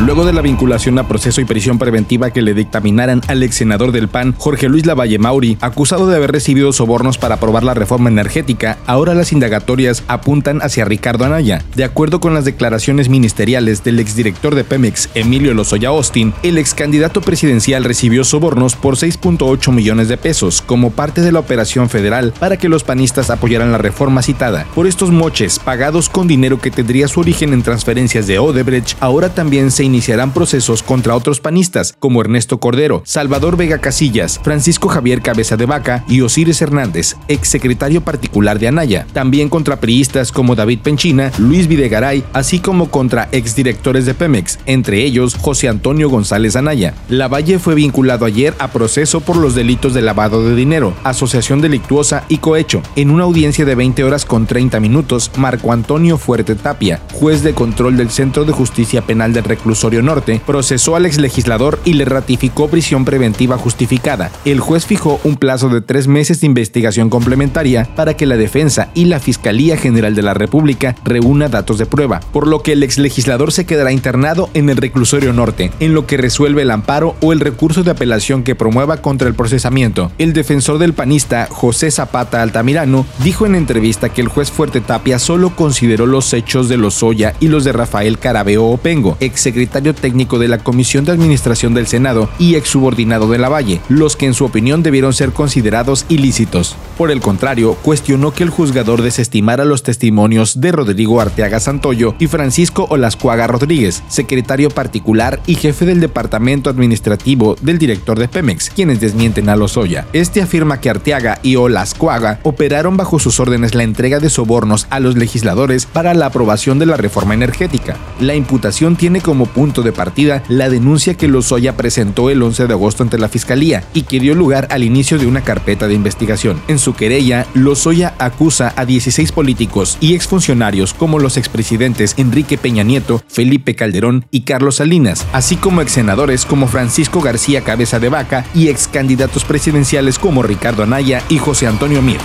Luego de la vinculación a proceso y prisión preventiva que le dictaminaran al ex senador del PAN, Jorge Luis Lavalle Mauri, acusado de haber recibido sobornos para aprobar la reforma energética, ahora las indagatorias apuntan hacia Ricardo Anaya. De acuerdo con las declaraciones ministeriales del exdirector de Pemex, Emilio Lozoya Austin, el ex candidato presidencial recibió sobornos por 6.8 millones de pesos como parte de la operación federal para que los panistas apoyaran la reforma citada. Por estos moches, pagados con dinero que tendría su origen en transferencias de Odebrecht, ahora también se iniciarán procesos contra otros panistas, como Ernesto Cordero, Salvador Vega Casillas, Francisco Javier Cabeza de Vaca y Osiris Hernández, exsecretario particular de Anaya. También contra priistas como David Penchina, Luis Videgaray, así como contra exdirectores de Pemex, entre ellos José Antonio González Anaya. Lavalle fue vinculado ayer a proceso por los delitos de lavado de dinero, asociación delictuosa y cohecho. En una audiencia de 20 horas con 30 minutos, Marco Antonio Fuerte Tapia, juez de control del Centro de Justicia Penal del Reclusorio Norte, procesó al exlegislador y le ratificó prisión preventiva justificada. El juez fijó un plazo de tres meses de investigación complementaria para que la defensa y la Fiscalía General de la República reúna datos de prueba, por lo que el exlegislador se quedará internado en el reclusorio norte, en lo que resuelve el amparo o el recurso de apelación que promueva contra el procesamiento. El defensor del panista, José Zapata Altamirano, dijo en entrevista que el juez Fuerte Tapia solo consideró los hechos de Lozoya y los de Rafael Carabeo Opengo, exsecretario técnico de la Comisión de Administración del Senado y exsubordinado de la Valle, los que en su opinión debieron ser considerados ilícitos. Por el contrario, cuestionó que el juzgador desestimara los testimonios de Rodrigo Arteaga Santoyo y Francisco Olascuaga Rodríguez, secretario particular y jefe del departamento administrativo del director de Pemex, quienes desmienten a Lozoya. Este afirma que Arteaga y Olascuaga operaron bajo sus órdenes la entrega de sobornos a los legisladores para la aprobación de la reforma energética. La imputación tiene como punto de partida la denuncia que Lozoya presentó el 11 de agosto ante la Fiscalía y que dio lugar al inicio de una carpeta de investigación. En su querella, Lozoya acusa a 16 políticos y exfuncionarios como los expresidentes Enrique Peña Nieto, Felipe Calderón y Carlos Salinas, así como exsenadores como Francisco García Cabeza de Vaca y excandidatos presidenciales como Ricardo Anaya y José Antonio Mir.